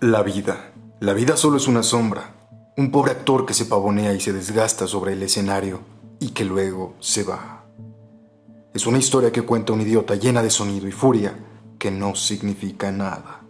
La vida. La vida solo es una sombra. Un pobre actor que se pavonea y se desgasta sobre el escenario y que luego se va. Es una historia que cuenta un idiota llena de sonido y furia que no significa nada.